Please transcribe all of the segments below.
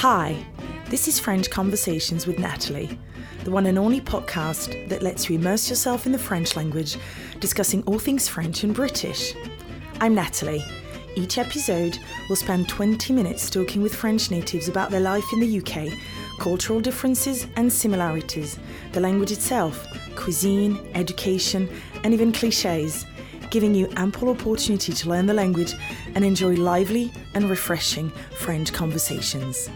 Hi, this is French Conversations with Natalie, the one and only podcast that lets you immerse yourself in the French language, discussing all things French and British. I'm Natalie. Each episode will spend 20 minutes talking with French natives about their life in the UK, cultural differences and similarities, the language itself, cuisine, education, and even cliches, giving you ample opportunity to learn the language and enjoy lively and refreshing French conversations.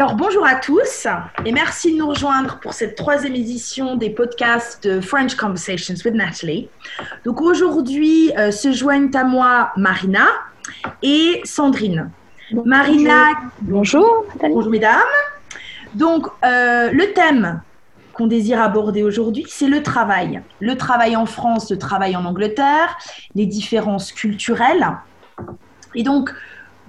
Alors bonjour à tous et merci de nous rejoindre pour cette troisième édition des podcasts de French Conversations with Natalie. Donc aujourd'hui euh, se joignent à moi Marina et Sandrine. Marina, bonjour, bonjour mesdames. Donc euh, le thème qu'on désire aborder aujourd'hui, c'est le travail. Le travail en France, le travail en Angleterre, les différences culturelles. Et donc,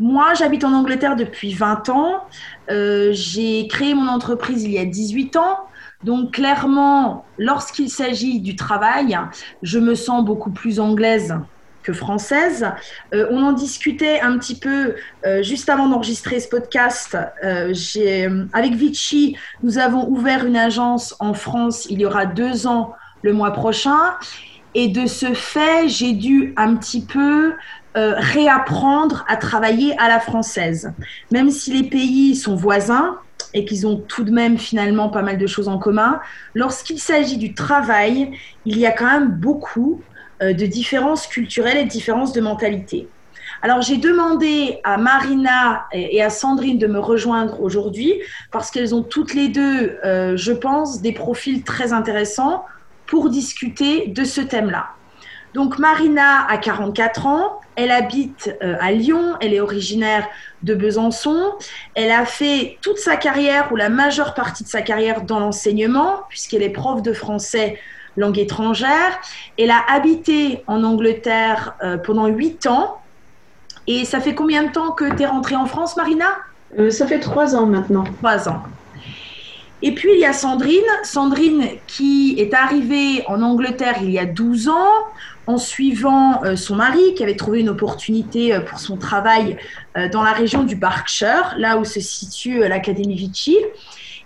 moi, j'habite en Angleterre depuis 20 ans. Euh, j'ai créé mon entreprise il y a 18 ans. Donc, clairement, lorsqu'il s'agit du travail, je me sens beaucoup plus anglaise que française. Euh, on en discutait un petit peu euh, juste avant d'enregistrer ce podcast. Avec Vichy, nous avons ouvert une agence en France il y aura deux ans le mois prochain. Et de ce fait, j'ai dû un petit peu réapprendre à travailler à la française. Même si les pays sont voisins, et qu'ils ont tout de même finalement pas mal de choses en commun. Lorsqu'il s'agit du travail, il y a quand même beaucoup euh, de différences culturelles et de différences de mentalité. Alors j'ai demandé à Marina et à Sandrine de me rejoindre aujourd'hui parce qu'elles ont toutes les deux, euh, je pense, des profils très intéressants pour discuter de ce thème-là. Donc Marina a 44 ans, elle habite euh, à Lyon, elle est originaire de Besançon, elle a fait toute sa carrière ou la majeure partie de sa carrière dans l'enseignement puisqu'elle est prof de français langue étrangère. Elle a habité en Angleterre euh, pendant huit ans. Et ça fait combien de temps que tu es rentrée en France, Marina? Euh, Ça fait trois ans maintenant. Trois ans. Et puis il y a Sandrine, Sandrine qui est arrivée en Angleterre il y a 12 ans en suivant euh, son mari qui avait trouvé une opportunité pour son travail dans la région du Berkshire, là où se situe l'Académie Vichy.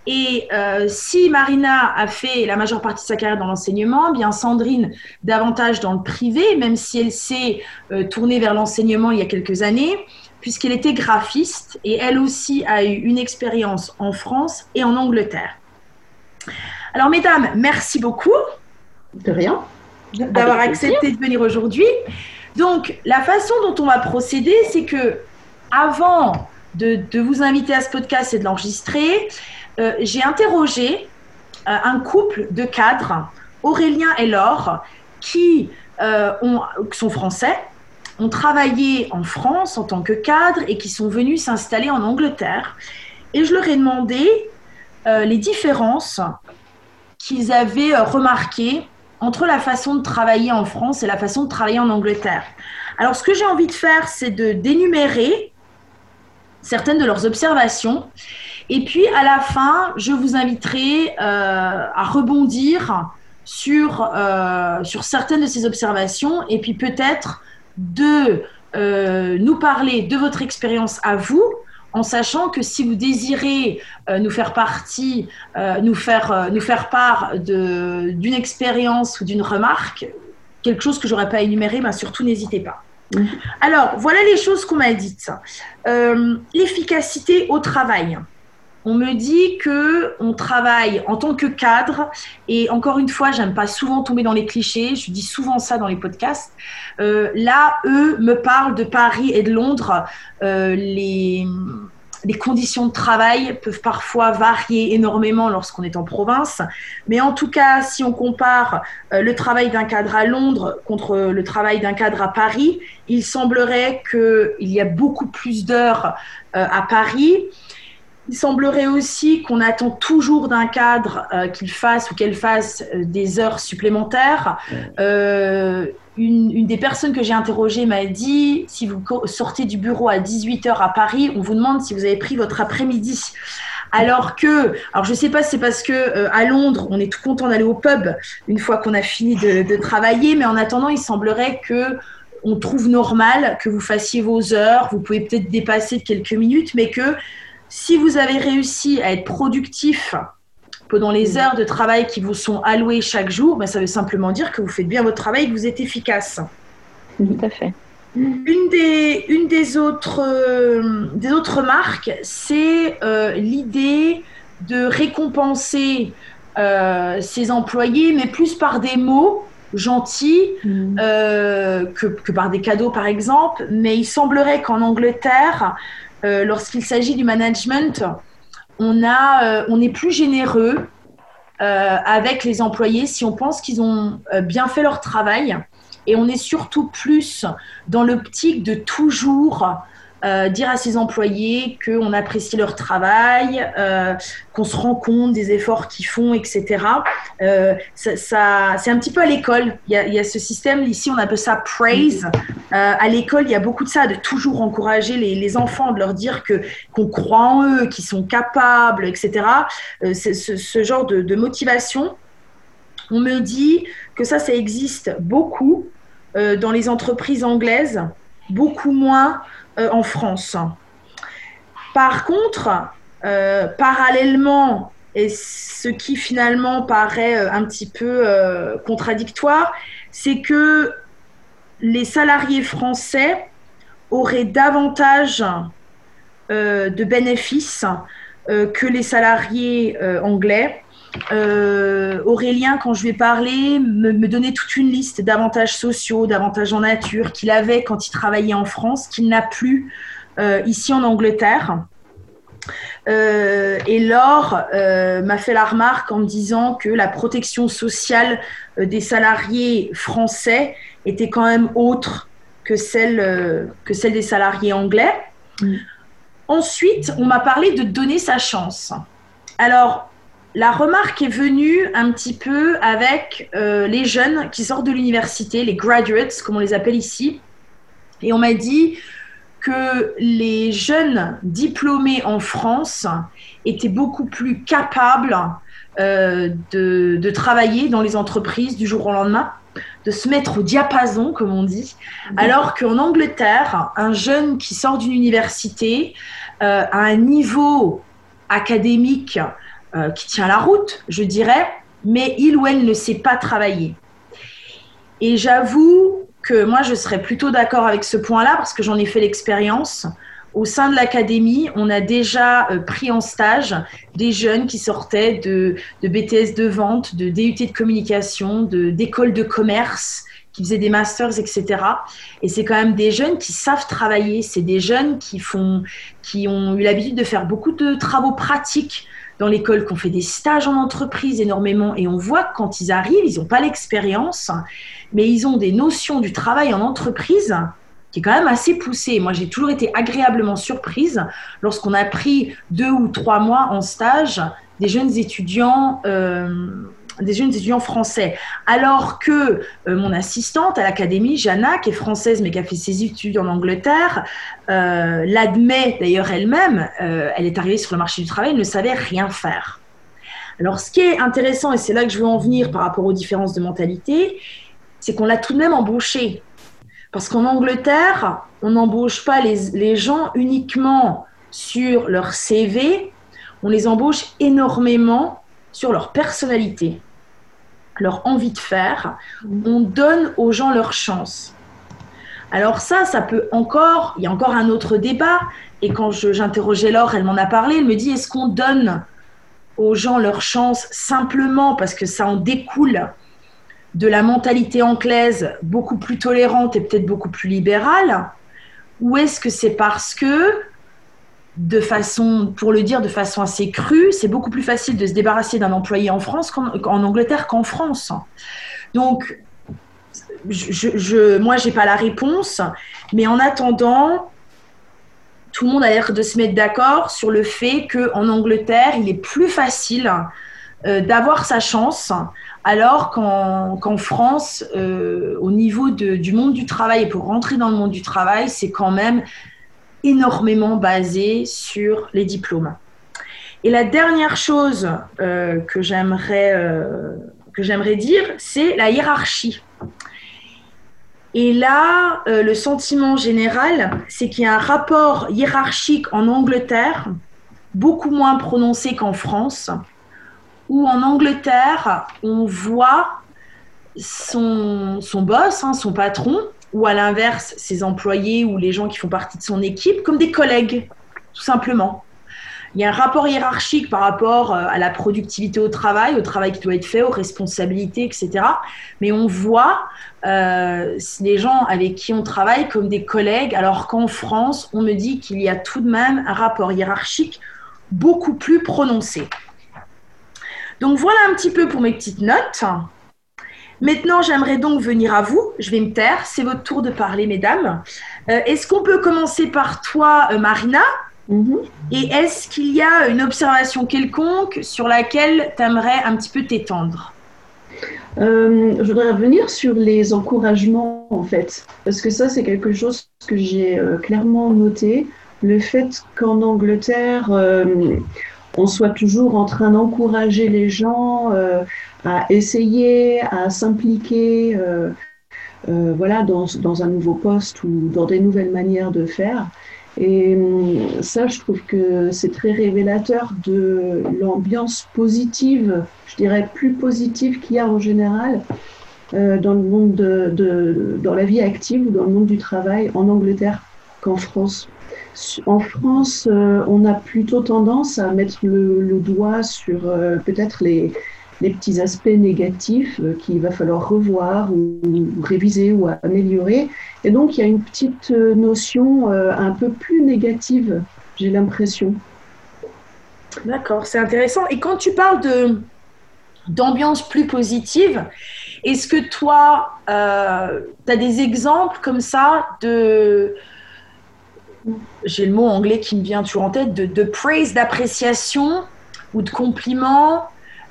Et euh, si Marina a fait la majeure partie de sa carrière dans l'enseignement, bien Sandrine davantage dans le privé, même si elle s'est euh, tournée vers l'enseignement il y a quelques années, puisqu'elle était graphiste et elle aussi a eu une expérience en France et en Angleterre. Alors mesdames, merci beaucoup. De rien. D'avoir accepté de venir aujourd'hui. Donc la façon dont on va procéder, c'est que avant de, de vous inviter à ce podcast et de l'enregistrer, euh, j'ai interrogé euh, un couple de cadres, Aurélien et Laure, qui euh, sont français, ont travaillé en France en tant que cadres et qui sont venus s'installer en Angleterre. Et je leur ai demandé les différences qu'ils avaient remarquées entre la façon de travailler en France et la façon de travailler en Angleterre. Alors, ce que j'ai envie de faire, c'est de d'énumérer certaines de leurs observations et puis à la fin, je vous inviterai euh, à rebondir sur, euh, sur certaines de ces observations et puis peut-être de euh, nous parler de votre expérience à vous en sachant que si vous désirez nous faire partie, nous, faire, nous faire part d'une expérience ou d'une remarque, quelque chose que j'aurais pas énuméré, ben surtout n'hésitez pas. Mmh. Alors, voilà les choses qu'on m'a dites. L'efficacité au travail on me dit que on travaille en tant que cadre et encore une fois, j'aime pas souvent tomber dans les clichés. Je dis souvent ça dans les podcasts. Euh, là, eux me parlent de Paris et de Londres. Euh, les conditions de travail peuvent parfois varier énormément lorsqu'on est en province. Mais en tout cas, si on compare euh, le travail d'un cadre à Londres contre le travail d'un cadre à Paris, il semblerait qu'il y a beaucoup plus d'heures à Paris. Il semblerait aussi qu'on attend toujours d'un cadre euh, qu'il fasse ou qu'elle fasse euh, des heures supplémentaires. Euh, une, des personnes que j'ai interrogées m'a dit, si vous sortez du bureau à 18h à Paris, on vous demande si vous avez pris votre après-midi. Alors que, alors je ne sais pas si c'est parce que à Londres, on est tout content d'aller au pub une fois qu'on a fini de, de, travailler, mais en attendant, il semblerait que on trouve normal que vous fassiez vos heures. Vous pouvez peut-être dépasser de quelques minutes, mais que si vous avez réussi à être productif pendant les mm. heures de travail qui vous sont allouées chaque jour, ben, ça veut simplement dire que vous faites bien votre travail et que vous êtes efficace. Tout à fait. Une des, une des, autres, euh, des autres marques, c'est euh, l'idée de récompenser euh, ses employés, mais plus par des mots gentils mm. que, que, par des cadeaux, par exemple. Mais il semblerait qu'en Angleterre, lorsqu'il s'agit du management, on, on est plus généreux avec les employés si on pense qu'ils ont bien fait leur travail. Et on est surtout plus dans l'optique de toujours euh, dire à ses employés qu'on apprécie leur travail, euh, qu'on se rend compte des efforts qu'ils font, etc. Euh, ça, c'est un petit peu à l'école. Il, y, a, ce système, ici on appelle ça praise. à l'école, il y a beaucoup de ça, de toujours encourager les, enfants, de leur dire que, qu'on croit en eux, qu'ils sont capables, etc. ce, genre de, motivation. On me dit que ça, ça existe beaucoup dans les entreprises anglaises, beaucoup moins euh, en France. Par contre, euh, parallèlement, et ce qui finalement paraît un petit peu contradictoire, c'est que les salariés français auraient davantage de bénéfices que les salariés anglais euh, Aurélien, quand je vais parler, me, me, donnait toute une liste d'avantages sociaux, d'avantages en nature qu'il avait quand il travaillait en France, qu'il n'a plus euh, ici en Angleterre. Euh, et Laure m'a fait la remarque en me disant que la protection sociale des salariés français était quand même autre que celle, que celle des salariés anglais. Mm. Ensuite, on m'a parlé de donner sa chance. Alors, la remarque est venue un petit peu avec euh, les jeunes qui sortent de l'université, les graduates, comme on les appelle ici. Et on m'a dit que les jeunes diplômés en France étaient beaucoup plus capables euh, de, travailler dans les entreprises du jour au lendemain, de se mettre au diapason, comme on dit, alors qu'en Angleterre, un jeune qui sort d'une université euh, a un niveau académique euh, qui tient la route, je dirais, mais il ou elle ne sait pas travailler. Et j'avoue que moi, je serais plutôt d'accord avec ce point-là parce que j'en ai fait l'expérience. Au sein de l'académie, on a déjà euh, pris en stage des jeunes qui sortaient de, BTS de vente, de DUT de communication, d'écoles de, de commerce, qui faisaient des masters, etc. Et c'est quand même des jeunes qui savent travailler. C'est des jeunes qui, font, qui ont eu l'habitude de faire beaucoup de travaux pratiques dans l'école qu'on fait des stages en entreprise énormément et on voit que quand ils arrivent, ils n'ont pas l'expérience, mais ils ont des notions du travail en entreprise qui est quand même assez poussée. Moi, j'ai toujours été agréablement surprise lorsqu'on a pris deux ou trois mois en stage des jeunes étudiants euh, des jeunes étudiants français. Alors que euh, mon assistante à l'académie, Jana, qui est française mais qui a fait ses études en Angleterre, euh, l'admet d'ailleurs elle-même, euh, elle est arrivée sur le marché du travail, elle ne savait rien faire. Alors ce qui est intéressant, et c'est là que je veux en venir par rapport aux différences de mentalité, c'est qu'on l'a tout de même embauchée. Parce qu'en Angleterre, on n'embauche pas les, les gens uniquement sur leur CV, on les embauche énormément sur leur personnalité leur envie de faire, on donne aux gens leur chance. Alors ça, ça peut encore, il y a encore un autre débat, et quand j'interrogeais Laure, elle m'en a parlé, elle me dit, est-ce qu'on donne aux gens leur chance simplement parce que ça en découle de la mentalité anglaise beaucoup plus tolérante et peut-être beaucoup plus libérale, ou est-ce que c'est parce que de façon, pour le dire de façon assez crue, c'est beaucoup plus facile de se débarrasser d'un employé en France qu'en Angleterre qu'en France. Donc, je, je, moi, j'ai pas la réponse, mais en attendant, tout le monde a l'air de se mettre d'accord sur le fait qu'en Angleterre, il est plus facile euh, d'avoir sa chance, alors qu'en France, euh, au niveau du monde du travail, et pour rentrer dans le monde du travail, c'est quand même énormément basé sur les diplômes. Et la dernière chose euh, que j'aimerais euh, que j'aimerais dire, c'est la hiérarchie. Et là, euh, le sentiment général, c'est qu'il y a un rapport hiérarchique en Angleterre, beaucoup moins prononcé qu'en France, où en Angleterre, on voit son, son boss, hein, son patron, ou à l'inverse, ses employés ou les gens qui font partie de son équipe, comme des collègues, tout simplement. Il y a un rapport hiérarchique par rapport euh, à la productivité au travail, au travail qui doit être fait, aux responsabilités, etc. Mais on voit euh, les gens avec qui on travaille comme des collègues, alors qu'en France, on me dit qu'il y a tout de même un rapport hiérarchique beaucoup plus prononcé. Donc voilà un petit peu pour mes petites notes. Maintenant, j'aimerais donc venir à vous. Je vais me taire. C'est votre tour de parler, mesdames. Euh, est-ce qu'on peut commencer par toi, Marina? Mhm. Et est-ce qu'il y a une observation quelconque sur laquelle tu aimerais un petit peu t'étendre? Euh, je voudrais revenir sur les encouragements, en fait, parce que ça, c'est quelque chose que j'ai euh, clairement noté. Le fait qu'en Angleterre, euh, on soit toujours en train d'encourager les gens à essayer, à s'impliquer, voilà, dans, un nouveau poste ou dans des nouvelles manières de faire. Et hum, ça, je trouve que c'est très révélateur de l'ambiance positive, je dirais plus positive qu'il y a en général euh, dans le monde de, dans la vie active ou dans le monde du travail en Angleterre qu'en France. En France, euh, on a plutôt tendance à mettre le, doigt sur euh, peut-être les, les petits aspects négatifs euh, qu'il va falloir revoir ou, réviser ou améliorer. Et donc, il y a une petite euh, notion euh, un peu plus négative, j'ai l'impression. D'accord, c'est intéressant. Et quand tu parles de d'ambiance plus positive, est-ce que toi, tu as des exemples comme ça de... J'ai le mot anglais qui me vient toujours en tête, de, de praise, d'appréciation ou de compliments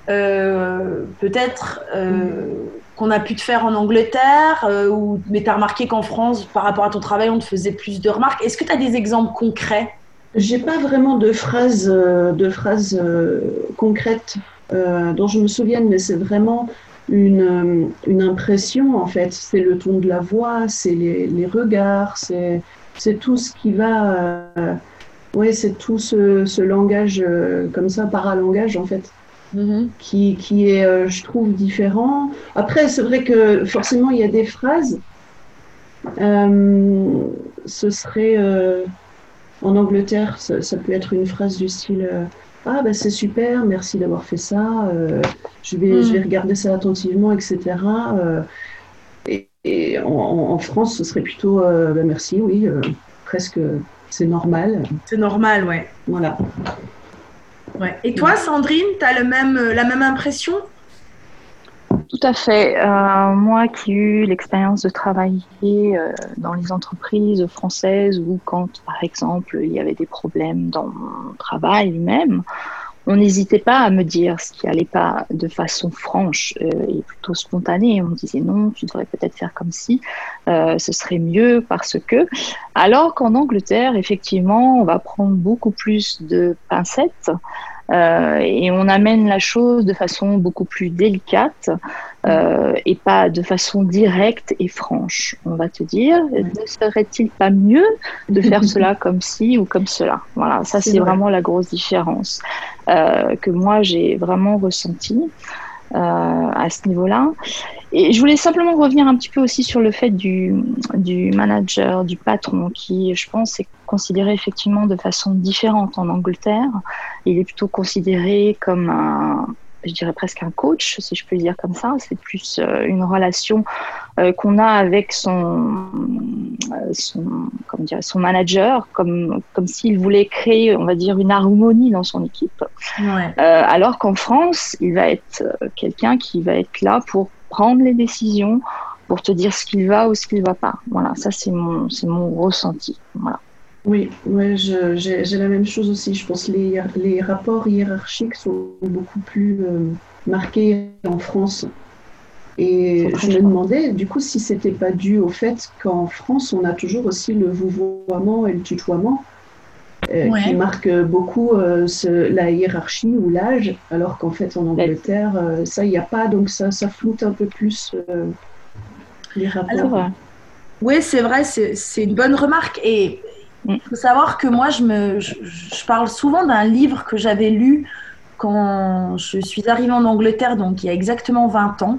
euh, peut-être euh, qu'on a pu te faire en Angleterre, euh, ou, mais tu as remarqué qu'en France, par rapport à ton travail, on te faisait plus de remarques. Est-ce que tu as des exemples concrets? J'ai pas vraiment de phrases, de phrases concrètes dont je me souvienne, mais c'est vraiment une, une, impression en fait. C'est le ton de la voix, c'est les, les, regards, c'est, c'est tout ce qui va. oui, c'est tout ce, ce langage comme ça, paralangage en fait. Mhm. qui, qui, est, euh, je trouve, différent. Après, c'est vrai que forcément, il y a des phrases. Euh, ce serait euh, en Angleterre, ça, peut être une phrase du style Ah, ben c'est super, merci d'avoir fait ça, je, vais, je vais mhm. regarder ça attentivement, etc. et, en, France, ce serait plutôt ben Merci, oui, presque, c'est normal. C'est normal, ouais. Voilà. Et toi, Sandrine, tu as le même, euh, la même impression? Tout à fait. Euh, moi qui ai eu l'expérience de travailler euh, dans les entreprises françaises ou quand, par exemple, il y avait des problèmes dans mon travail lui-même, on n'hésitait pas à me dire ce qui allait pas de façon franche euh, et plutôt spontanée. On me disait non, tu devrais peut-être faire comme si, euh, ce serait mieux parce que. Alors qu'en Angleterre, effectivement, on va prendre beaucoup plus de pincettes euh, et on amène la chose de façon beaucoup plus délicate euh, et pas de façon directe et franche. On va te dire, ne serait-il pas mieux de faire cela comme ci ou comme cela? Voilà, ça c'est vraiment la grosse différence euh, que moi j'ai vraiment ressentie. Euh, à ce niveau-là. Et je voulais simplement revenir un petit peu aussi sur le fait du, du manager, du patron, qui, je pense, est considéré effectivement de façon différente en Angleterre. Il est plutôt considéré comme un, je dirais presque un coach, si je peux le dire comme ça. C'est plus euh, une relation euh, qu'on a avec son, euh, son, comment dire, son manager, comme, comme s'il voulait créer, on va dire, une harmonie dans son équipe. alors qu'en France, il va être quelqu'un qui va être là pour prendre les décisions, pour te dire ce qu'il va ou ce qu'il ne va pas. Voilà, ça c'est mon, mon ressenti. Voilà. Oui, ouais, j'ai la même chose aussi. Je pense que les, les rapports hiérarchiques sont beaucoup plus euh, marqués en France. Et je me demandais, du coup, si c'était pas dû au fait qu'en France, on a toujours aussi le vouvoiement et le tutoiement, euh, qui marquent beaucoup euh, la hiérarchie ou l'âge, alors qu'en fait, en Angleterre, ça, il n'y a pas, donc ça, ça floute un peu plus les rapports. Oui, c'est vrai, c'est une bonne remarque. Et il faut savoir que moi, je, me, je, parle souvent d'un livre que j'avais lu quand je suis arrivée en Angleterre, donc il y a exactement 20 ans.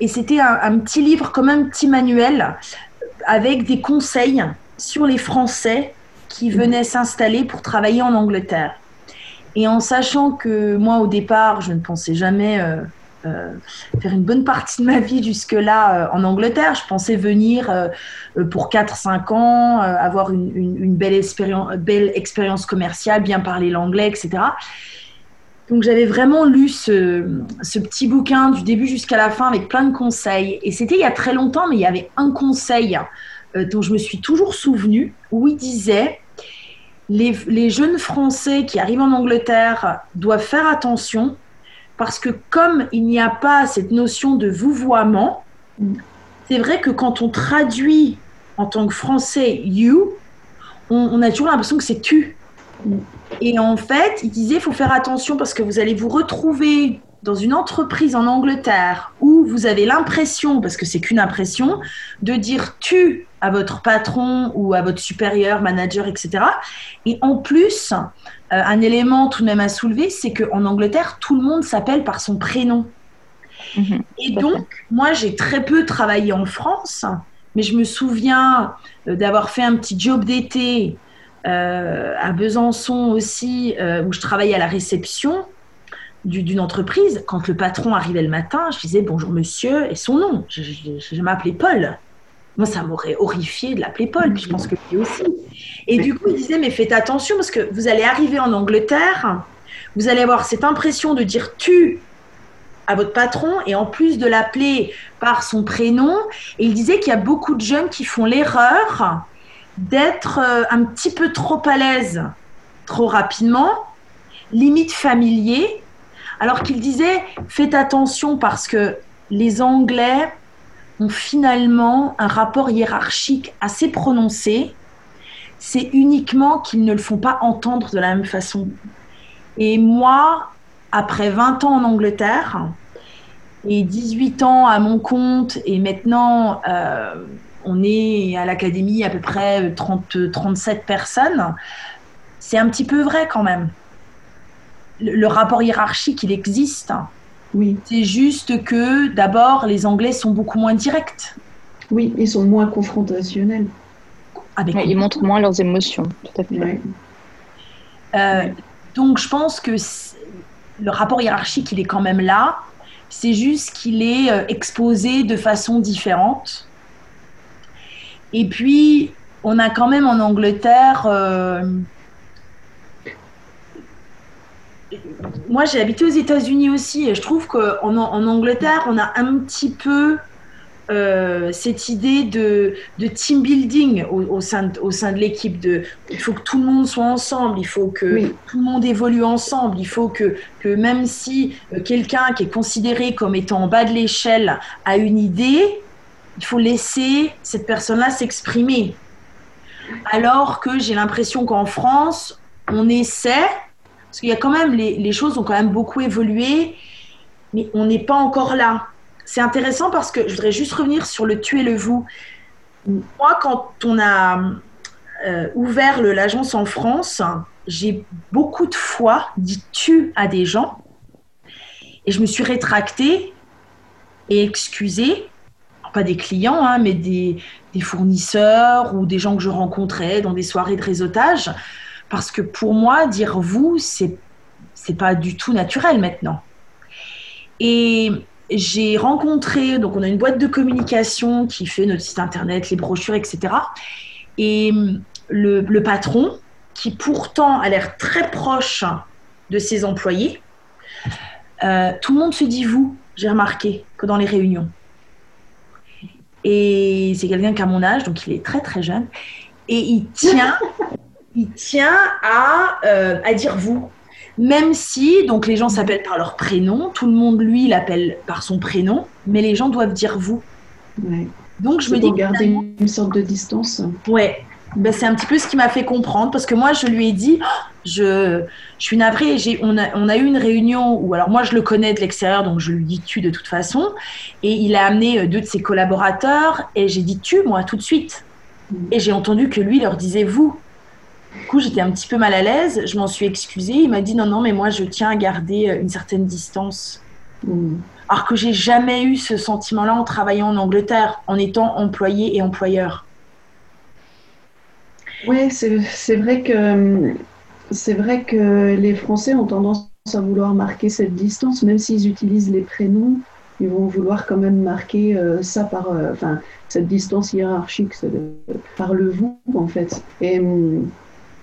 Et c'était un, petit livre, comme un petit manuel, avec des conseils sur les Français qui venaient s'installer pour travailler en Angleterre. Et en sachant que moi, au départ, je ne pensais jamais euh, faire une bonne partie de ma vie jusque-là euh, en Angleterre. Je pensais venir euh, pour 4-5 ans, avoir une, belle, expérience, commerciale, bien parler l'anglais, etc. Donc j'avais vraiment lu ce, petit bouquin du début jusqu'à la fin avec plein de conseils. Et c'était il y a très longtemps, mais il y avait un conseil dont je me suis toujours souvenu, où il disait les, jeunes Français qui arrivent en Angleterre doivent faire attention parce que comme il n'y a pas cette notion de vouvoiement, c'est vrai que quand on traduit en tant que français you, on, a toujours l'impression que c'est tu. Et en fait, il disait, il faut faire attention parce que vous allez vous retrouver dans une entreprise en Angleterre où vous avez l'impression, parce que c'est qu'une impression, de dire tu à votre patron ou à votre supérieur, manager, etc. Et en plus, euh, un élément tout de même à soulever, c'est qu'en Angleterre, tout le monde s'appelle par son prénom. Mhm. et donc, moi, j'ai très peu travaillé en France, mais je me souviens euh, d'avoir fait un petit job d'été euh, à Besançon aussi, où je travaillais à la réception d'une entreprise, quand le patron arrivait le matin, je disais bonjour monsieur et son nom. Je, m'appelais Paul. Moi, ça m'aurait horrifié de l'appeler Paul, puis je pense que lui aussi. Et du coup, il disait mais faites attention parce que vous allez arriver en Angleterre, vous allez avoir cette impression de dire tu à votre patron et en plus de l'appeler par son prénom. Et il disait qu'il y a beaucoup de jeunes qui font l'erreur d'être euh, un petit peu trop à l'aise trop rapidement, limite familier, alors qu'il disait, faites attention parce que les Anglais ont finalement un rapport hiérarchique assez prononcé. C'est uniquement qu'ils ne le font pas entendre de la même façon. Et moi, après 20 ans en Angleterre et 18 ans à mon compte, et maintenant euh, on est à l'académie à peu près 30, 37 personnes, c'est un petit peu vrai quand même le, rapport hiérarchique, il existe. Oui. C'est juste que d'abord, les Anglais sont beaucoup moins directs. Oui, ils sont moins confrontationnels. Ils montrent moins leurs émotions, tout à fait. Euh, donc, je pense que le rapport hiérarchique, il est quand même là. C'est juste qu'il est euh, exposé de façon différente. Et puis, on a quand même en Angleterre euh, moi, j'ai habité aux États-Unis aussi et je trouve qu'en en Angleterre, on a un petit peu euh, cette idée de, team building au, sein de, au sein de l'équipe. Il faut que tout le monde soit ensemble, il faut que tout le monde évolue ensemble, il faut que, que même si euh, quelqu'un qui est considéré comme étant en bas de l'échelle a une idée, il faut laisser cette personne-là s'exprimer. Alors que j'ai l'impression qu'en France, on essaie, parce qu'il y a quand même, les, choses ont quand même beaucoup évolué, mais on n'est pas encore là. C'est intéressant parce que je voudrais juste revenir sur le tu et le vous. Moi, quand on a euh, ouvert l'agence en France, j'ai beaucoup de fois dit tu à des gens et je me suis rétractée et excusée, pas des clients, hein, mais des, des, fournisseurs ou des gens que je rencontrais dans des soirées de réseautage, parce que pour moi, dire vous, c'est c'est pas du tout naturel maintenant. Et j'ai rencontré, donc on a une boîte de communication qui fait notre site internet, les brochures, etc. Et le, patron, qui pourtant a l'air très proche de ses employés, euh, tout le monde se dit vous, j'ai remarqué, que dans les réunions. Et c'est quelqu'un qui a mon âge, donc il est très très jeune. Et il tient il tient à, euh, à dire vous. Même si, donc les gens s'appellent par leur prénom, tout le monde lui l'appelle par son prénom, mais les gens doivent dire vous. Donc je me dis. garder une sorte de distance. Ouais. Ben, c'est un petit peu ce qui m'a fait comprendre parce que moi je lui ai dit, oh, Je, je suis navrée. J'ai, on, a, on a eu une réunion où, alors moi, je le connais de l'extérieur, donc je lui dis tu de toute façon. Et il a amené euh, deux de ses collaborateurs et j'ai dit tu, moi, tout de suite. Et j'ai entendu que lui leur disait vous. Du coup, j'étais un petit peu mal à l'aise. Je m'en suis excusée. Il m'a dit non, non, mais moi, je tiens à garder euh, une certaine distance. Alors que j'ai jamais eu ce sentiment-là en travaillant en Angleterre, en étant employé et employeur. Oui, c'est vrai que c'est vrai que les Français ont tendance à vouloir marquer cette distance, même s'ils utilisent les prénoms, ils vont vouloir quand même marquer euh, ça par, euh, enfin, cette distance hiérarchique, par le vous en fait. Et hum,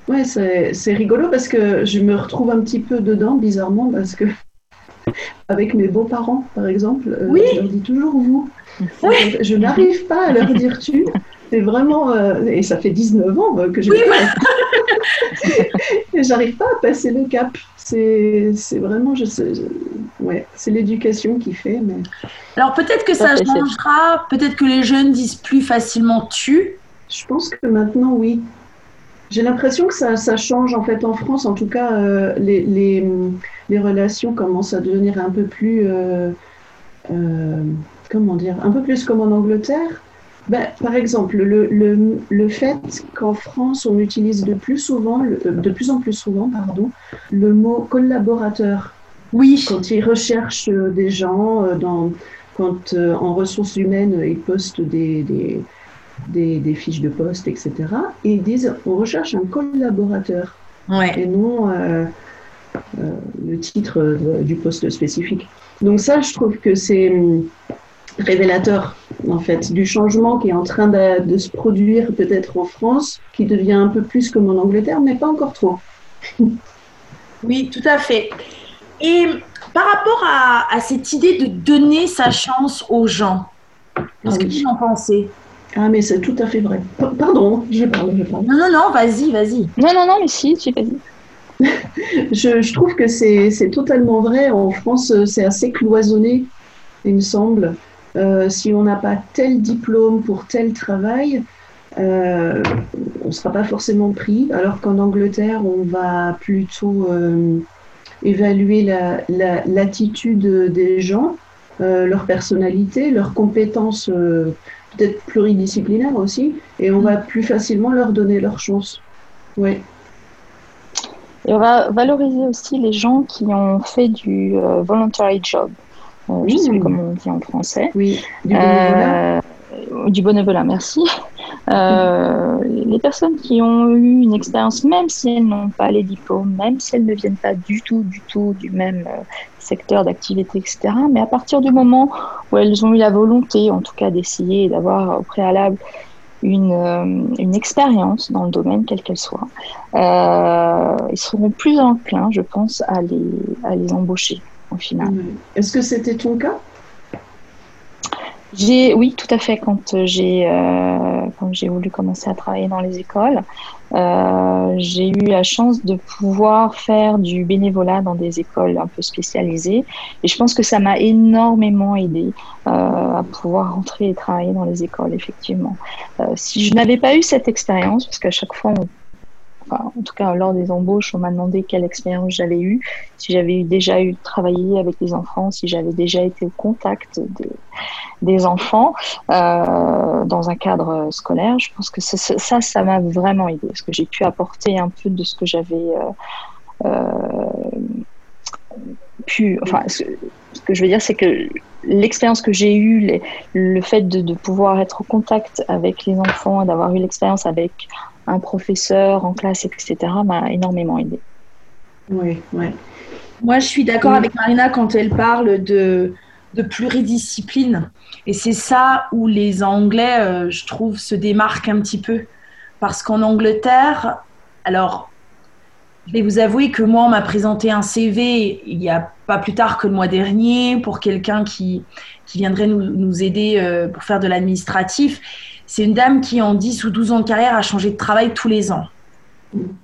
ouais, c'est c'est rigolo parce que je me retrouve un petit peu dedans, bizarrement, parce que avec mes beaux-parents, par exemple, euh, je leur dis toujours vous. Je n'arrive pas à leur dire tu. C'est vraiment. euh, et ça fait 19 ans euh, que je. Oui, et j'arrive pas à passer le cap. C'est c'est vraiment. Je sais, je- ouais, c'est l'éducation qui fait. Mais... Alors peut-être que ça c'est- changera, peut-être que les jeunes disent plus facilement tu. Je pense que maintenant, oui. J'ai l'impression que ça, ça change en fait en France. En tout cas, euh, les, les, les relations commencent à devenir un peu plus. euh, euh, comment dire Un peu plus comme en Angleterre. Ben, par exemple, le, le, le fait qu'en France, on utilise de plus souvent, de plus en plus souvent, pardon, le mot collaborateur Oui. quand ils recherchent des gens, dans, quand en ressources humaines, ils postent des, des, des, des fiches de poste, etc. Et ils disent on recherche un collaborateur Ouais. et non euh, euh, le titre du poste spécifique. Donc ça, je trouve que c'est hum, révélateur en fait du changement qui est en train de, de se produire peut-être en France, qui devient un peu plus comme en Angleterre, mais pas encore trop. Oui, tout à fait. Et par rapport à, à cette idée de donner sa chance aux gens, qu'est-ce Ah que vous en pensez? Ah mais c'est tout à fait vrai. Pa- Pardon, je parle, je parle. Non, non, non, vas-y, vas-y. Non, non, non, mais si, tu vas-y. Je, je trouve que c'est c'est totalement vrai. En France, euh, c'est assez cloisonné, il me semble. Euh, si on n'a pas tel diplôme pour tel travail, euh, on ne sera pas forcément pris. Alors qu'en Angleterre, on va plutôt euh, évaluer la- la- l'attitude des gens, euh, leur personnalité, leurs compétences euh, peut-être pluridisciplinaires aussi, et on va plus facilement leur donner leur chance. Oui. Et on va valoriser aussi les gens qui ont fait du euh, voluntary job. Euh, je sais comment on dit en français. Oui, du bénévolat. Euh, du bénévolat, merci. Euh, les personnes qui ont eu une expérience, même si elles n'ont pas les diplômes, même si elles ne viennent pas du tout, du tout du même euh, secteur d'activité, etc. Mais à partir du moment où elles ont eu la volonté, en tout cas, d'essayer d'avoir au préalable une, euh, une expérience dans le domaine, quelle qu'elle soit, euh, ils seront plus enclins, je pense, à les, à les embaucher au final. Ouais. Est-ce que c'était ton cas? J'ai, oui, tout à fait. Quand euh, j'ai euh, quand j'ai voulu commencer à travailler dans les écoles, euh, j'ai eu la chance de pouvoir faire du bénévolat dans des écoles un peu spécialisées. Et je pense que ça m'a énormément aidé euh, à pouvoir rentrer et travailler dans les écoles, effectivement. Euh, si je n'avais pas eu cette expérience, parce qu'à chaque fois, on- enfin, en tout cas lors des embauches, on m'a demandé quelle expérience j'avais eue, si j'avais déjà eu travaillé avec les enfants, si j'avais déjà été au contact de, des enfants euh, dans un cadre scolaire. Je pense que ça, ça, m'a vraiment aidé parce que j'ai pu apporter un peu de ce que j'avais euh, euh, pu. Enfin, ce, que je veux dire, c'est que l'expérience que j'ai eue, le fait de, de pouvoir être au contact avec les enfants, d'avoir eu l'expérience avec un professeur en classe, etc., m'a énormément aidé. Oui, oui. Moi, je suis d'accord Mm. avec Marina quand elle parle de, de pluridiscipline. Et c'est ça où les Anglais, euh, je trouve, se démarquent un petit peu. Parce qu'en Angleterre, alors, je vais vous avouer que moi, on m'a présenté un CV il n'y a pas plus tard que le mois dernier pour quelqu'un qui, qui viendrait nous, nous aider euh, pour faire de l'administratif. C'est une dame qui, en 10 ou 12 ans de carrière, a changé de travail tous les ans.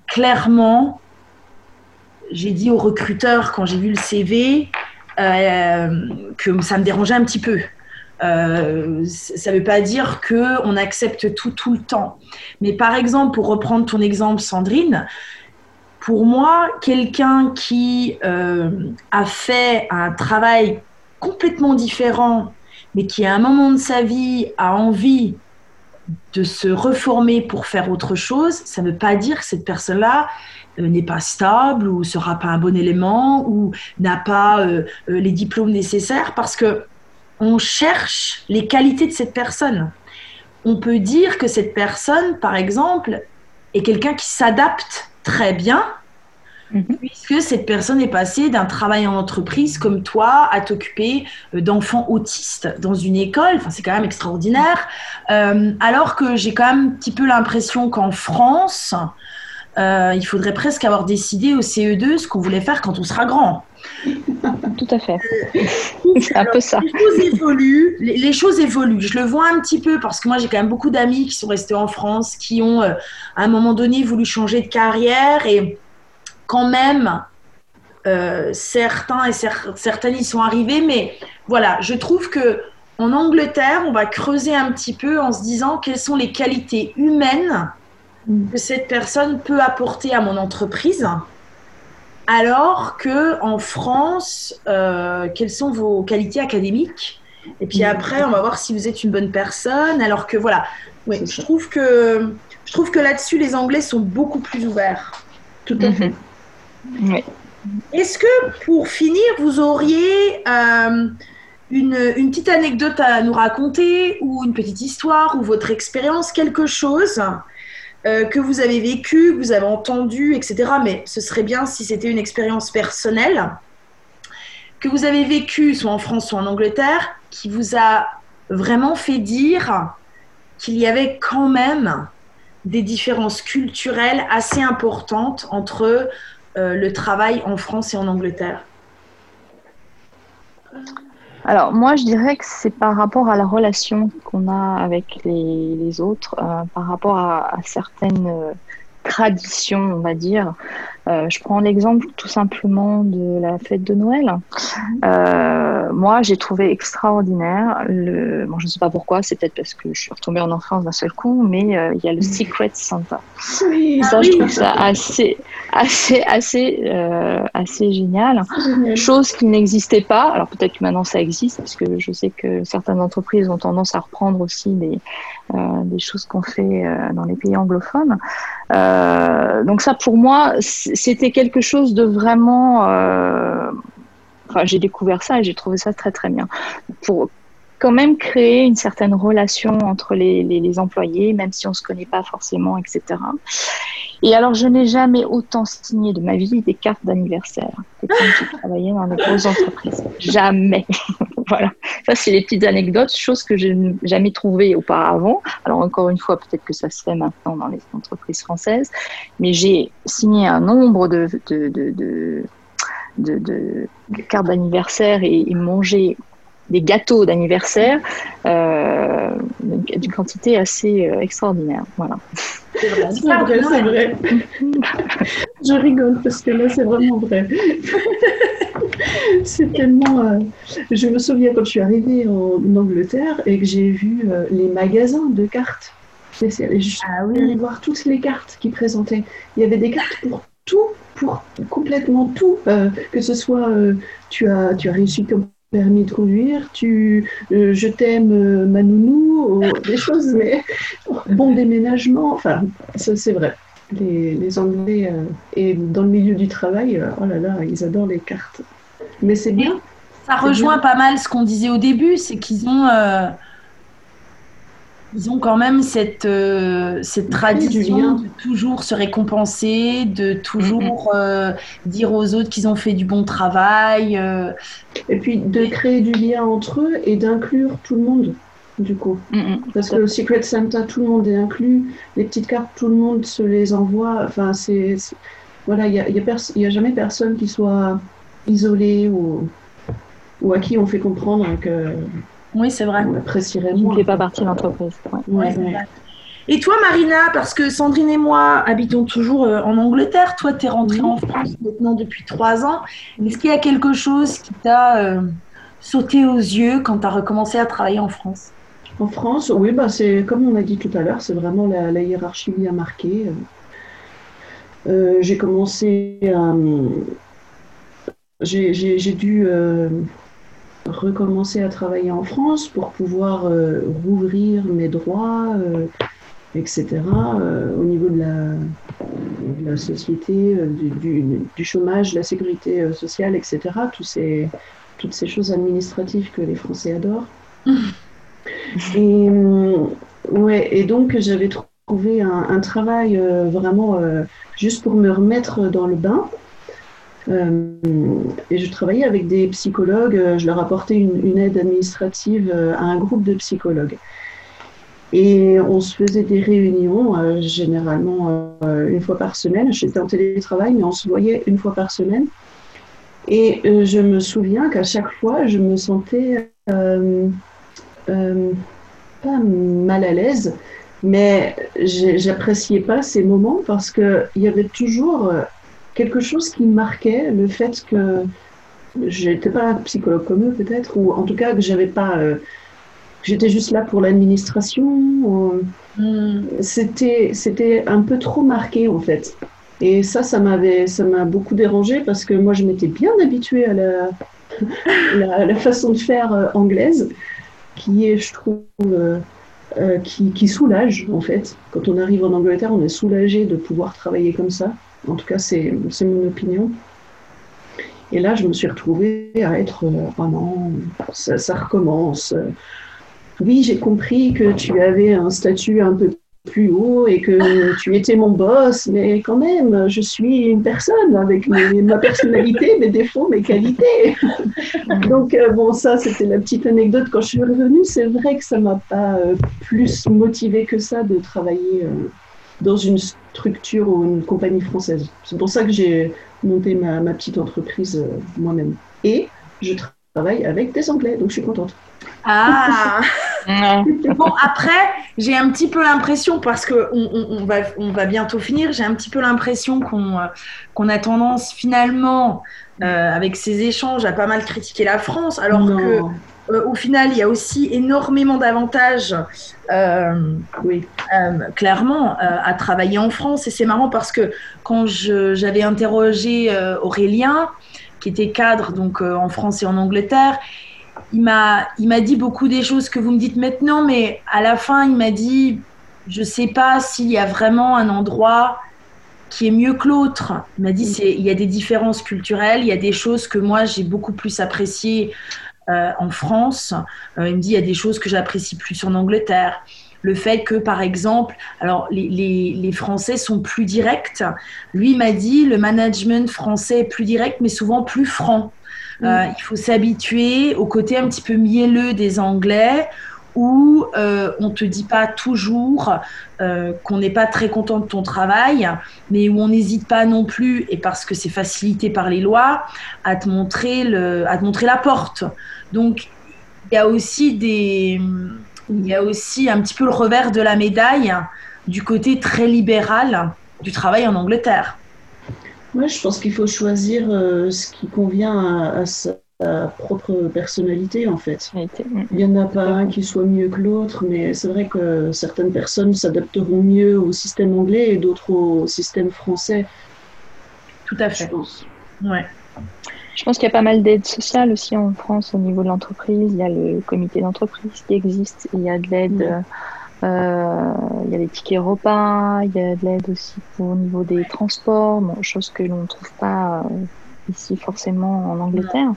Clairement, j'ai dit au recruteur quand j'ai vu le CV euh, que ça me dérangeait un petit peu. Euh, ça ne veut pas dire qu'on accepte tout tout le temps. Mais par exemple, pour reprendre ton exemple, Sandrine, pour moi, quelqu'un qui euh, a fait un travail complètement différent, mais qui à un moment de sa vie a envie de se reformer pour faire autre chose, ça ne veut pas dire que cette personne-là euh, n'est pas stable ou sera pas un bon élément ou n'a pas euh, euh, les diplômes nécessaires parce que on cherche les qualités de cette personne. On peut dire que cette personne, par exemple, est quelqu'un qui s'adapte très bien Mhm. puisque cette personne est passée d'un travail en entreprise comme toi à t'occuper euh, d'enfants autistes dans une école. Enfin, c'est quand même extraordinaire. Euh, alors que j'ai quand même un petit peu l'impression qu'en France, euh, il faudrait presque avoir décidé au CE2 ce qu'on voulait faire quand on sera grand. Tout à fait. c'est un peu ça. Les choses, évoluent, les, choses évoluent. Je le vois un petit peu parce que moi j'ai quand même beaucoup d'amis qui sont restés en France, qui ont à un moment donné voulu changer de carrière et quand même, euh, certains et certaines y sont arrivés, mais voilà, je trouve que en Angleterre, on va creuser un petit peu en se disant quelles sont les qualités humaines que cette personne peut apporter à mon entreprise, alors que en France, euh, quelles sont vos qualités académiques Et puis après, on va voir si vous êtes une bonne personne. Alors que voilà, je trouve que je trouve que là-dessus, les Anglais sont beaucoup plus ouverts. Tout à fait. Est-ce que pour finir, vous auriez euh, une, petite anecdote à nous raconter ou une petite histoire ou votre expérience, quelque chose euh, que vous avez vécu, que vous avez entendu, etc. Mais ce serait bien si c'était une expérience personnelle que vous avez vécu soit en France, soit en Angleterre, qui vous a vraiment fait dire qu'il y avait quand même des différences culturelles assez importantes entre euh, le travail en France et en Angleterre. Alors moi je dirais que c'est par rapport à la relation qu'on a avec les, autres, euh, par rapport à, certaines euh, traditions, on va dire, euh, je prends l'exemple tout simplement de la fête de Noël. Euh, moi, j'ai trouvé extraordinaire. Le... Bon, je ne sais pas pourquoi, c'est peut-être parce que je suis retombée en enfance d'un seul coup, mais euh, il y a le Secret Santa. Oui, ça, je trouve ça assez, assez, assez, assez génial. Chose qui n'existait pas. Alors peut-être que maintenant ça existe, parce que je sais que certaines entreprises ont tendance à reprendre aussi des, des choses qu'on fait dans les pays anglophones. donc ça, pour moi, c'était quelque chose de vraiment. Euh, j'ai découvert ça et j'ai trouvé ça très très bien. Pour quand même créer une certaine relation entre les, employés, même si on ne se connaît pas forcément, etc. Et alors, je n'ai jamais autant signé de ma vie des cartes d'anniversaire que quand j'ai travaillé dans les grosses entreprises. Jamais. voilà. Ça, c'est les petites anecdotes, choses que je n'ai jamais trouvées auparavant. Alors, encore une fois, peut-être que ça se fait maintenant dans les entreprises françaises, mais j'ai signé un nombre de, de, de, de cartes d'anniversaire et, et mangé des gâteaux d'anniversaire euh, d'une quantité assez euh, extraordinaire. Voilà. C'est vrai, c'est vrai, Je rigole parce que là, c'est vraiment vrai. c'est tellement. Euh, je me souviens quand je suis arrivée en Angleterre et que j'ai vu les magasins de cartes. ah oui. voir toutes les cartes qu'ils présentaient. Il y avait des cartes pour tout, pour complètement tout, que ce soit tu as tu as réussi comme permis de conduire, tu, euh, je t'aime euh, ma nounou, des choses, mais bon déménagement, enfin, ça c'est vrai. Les, les Anglais, euh, et dans le milieu du travail, oh là là, ils adorent les cartes. Mais c'est bien. Ça rejoint pas mal ce qu'on disait au début, c'est qu'ils ont ils ont quand même cette, euh, cette tradition de toujours se récompenser, de toujours euh, dire aux autres qu'ils ont fait du bon travail. Euh. Et puis de créer du lien entre eux et d'inclure tout le monde, du coup. Parce que le Secret Santa, tout le monde est inclus. Les petites cartes, tout le monde se les envoie. Enfin, c'est. Voilà, il n'y a, y a, a, jamais personne qui soit isolé ou, ou à qui on fait comprendre que oui, c'est vrai. On apprécierait moins. ne fait pas partie de l'entreprise. et toi, Marina, parce que Sandrine et moi habitons toujours euh, en Angleterre, toi, tu es rentrée en France maintenant depuis trois ans. Est-ce qu'il y a quelque chose qui t'a euh, sauté aux yeux quand tu as recommencé à travailler en France? En France, oui, bah, c'est comme on a dit tout à l'heure, c'est vraiment la, hiérarchie bien marquée. j'ai commencé à. J'ai dû recommencer à travailler en France pour pouvoir rouvrir mes droits, etc., au niveau de la, la société, du, du, chômage, de la sécurité sociale, etc., tous ces, toutes ces choses administratives que les Français adorent. et, ouais, et donc, j'avais trouvé un, travail euh, vraiment euh, juste pour me remettre dans le bain. Euh, et je travaillais avec des psychologues, je leur apportais une, aide administrative à un groupe de psychologues. Et on se faisait des réunions, généralement une fois par semaine. J'étais en télétravail, mais on se voyait une fois par semaine. Et euh, je me souviens qu'à chaque fois, je me sentais euh, euh, pas mal à l'aise, mais j'appréciais pas ces moments parce qu'il y avait toujours quelque chose qui marquait, le fait que j'étais pas psychologue comme eux peut-être, ou en tout cas que j'avais pas, j'étais juste là pour l'administration. Hmm. C'était, c'était un peu trop marqué en fait. Et ça, ça m'avait, ça m'a beaucoup dérangé parce que moi, je m'étais bien habituée à la, la, façon de faire euh, anglaise, qui est, je trouve, euh, euh, qui, qui, soulage en fait. Quand on arrive en Angleterre, on est soulagé de pouvoir travailler comme ça. En tout cas, c'est, mon opinion. Et là, je me suis retrouvée à être, oh non, ça, recommence. Oui, j'ai compris que tu avais un statut un peu plus haut et que tu étais mon boss, mais quand même, je suis une personne avec ma personnalité, mes défauts, mes qualités. Donc, euh, bon, ça, c'était la petite anecdote. Quand je suis revenue, c'est vrai que ça m'a pas euh, plus motivé que ça de travailler dans une structure ou une compagnie française. C'est pour ça que j'ai monté ma, ma, petite entreprise moi-même. Et je travaille avec des Anglais, donc je suis contente. Ah Bon, après, j'ai un petit peu l'impression, parce qu'on on, va, on va bientôt finir, j'ai un petit peu l'impression qu'on euh, qu'on a tendance finalement, euh, avec ces échanges, à pas mal critiquer la France, alors que euh, au final, il y a aussi énormément d'avantages, oui. clairement, à travailler en France. Et c'est marrant parce que quand j'avais interrogé Aurélien, qui était cadre donc en France et en Angleterre, il m'a, dit beaucoup des choses que vous me dites maintenant, mais à la fin, il m'a dit, je ne sais pas s'il y a vraiment un endroit qui est mieux que l'autre. Il m'a dit, il y a des différences culturelles, il y a des choses que moi j'ai beaucoup plus appréciées euh, en France. Euh, il me dit, il y a des choses que j'apprécie plus en Angleterre. Le fait que, par exemple, alors les, les, les Français sont plus directs. Lui m'a dit, le management français est plus direct, mais souvent plus franc. Euh, il faut s'habituer au côté un petit peu mielleux des Anglais où euh, on ne te dit pas toujours euh, qu'on n'est pas très content de ton travail, mais où on n'hésite pas non plus, et parce que c'est facilité par les lois, à te montrer, le, à te montrer la porte. Donc, il y a aussi des, il y a aussi un petit peu le revers de la médaille du côté très libéral du travail en Angleterre. Moi, je pense qu'il faut choisir euh, ce qui convient à, sa propre personnalité, en fait. Il n'y en a pas un qui soit mieux que l'autre, mais c'est vrai que certaines personnes s'adapteront mieux au système anglais et d'autres au système français. Tout à fait. Je pense. Ouais. Je pense qu'il y a pas mal d'aides sociales aussi en France au niveau de l'entreprise. Il y a le comité d'entreprise qui existe. Il y a de l'aide. Euh, euh, il y a des tickets repas, il y a de l'aide aussi au niveau des transports, bon, chose que l'on ne trouve pas euh, ici forcément en Angleterre.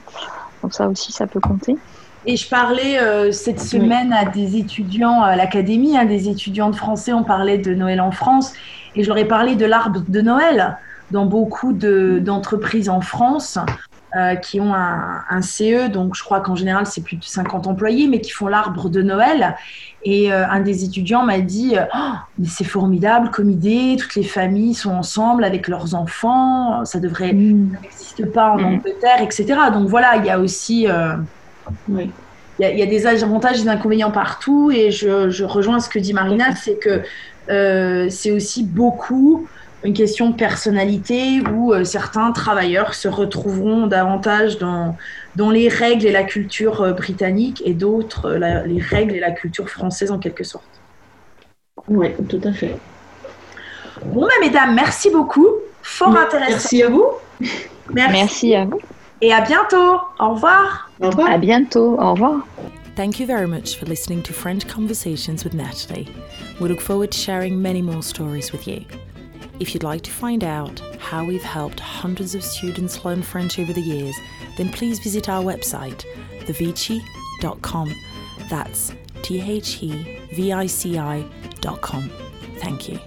Donc ça aussi, ça peut compter. Et je parlais euh, cette semaine à des étudiants à l'académie, hein, des étudiants de français, on parlait de Noël en France, et je leur ai parlé de l'arbre de Noël dans beaucoup d'entreprises en France. Euh, qui ont un, CE, donc je crois qu'en général c'est plus de 50 employés, mais qui font l'arbre de Noël. Et euh, un des étudiants m'a dit oh, c'est formidable comme idée, toutes les familles sont ensemble avec leurs enfants, ça devrait mm. n'existe pas en mm. Angleterre, etc. Donc voilà, il y a aussi euh, oui. il, y a, des avantages et des inconvénients partout. Et je, je rejoins ce que dit Marina, c'est que c'est aussi beaucoup une question de personnalité où euh, certains travailleurs se retrouveront davantage dans, dans les règles et la culture euh, britannique et d'autres euh, les règles et la culture française en quelque sorte. Oui, tout à fait. Bon, bah, mesdames, merci beaucoup fort intéressant. Merci à vous. Merci. Merci à vous. Et à bientôt. Au revoir. Au revoir. À bientôt. Au revoir. Thank you very much for listening to French Conversations with Natalie. We look forward to sharing many more stories with you. If you'd like to find out how we've helped hundreds of students learn French over the years, then please visit our website, thevici.com. That's T H E V I C I.com. Thank you.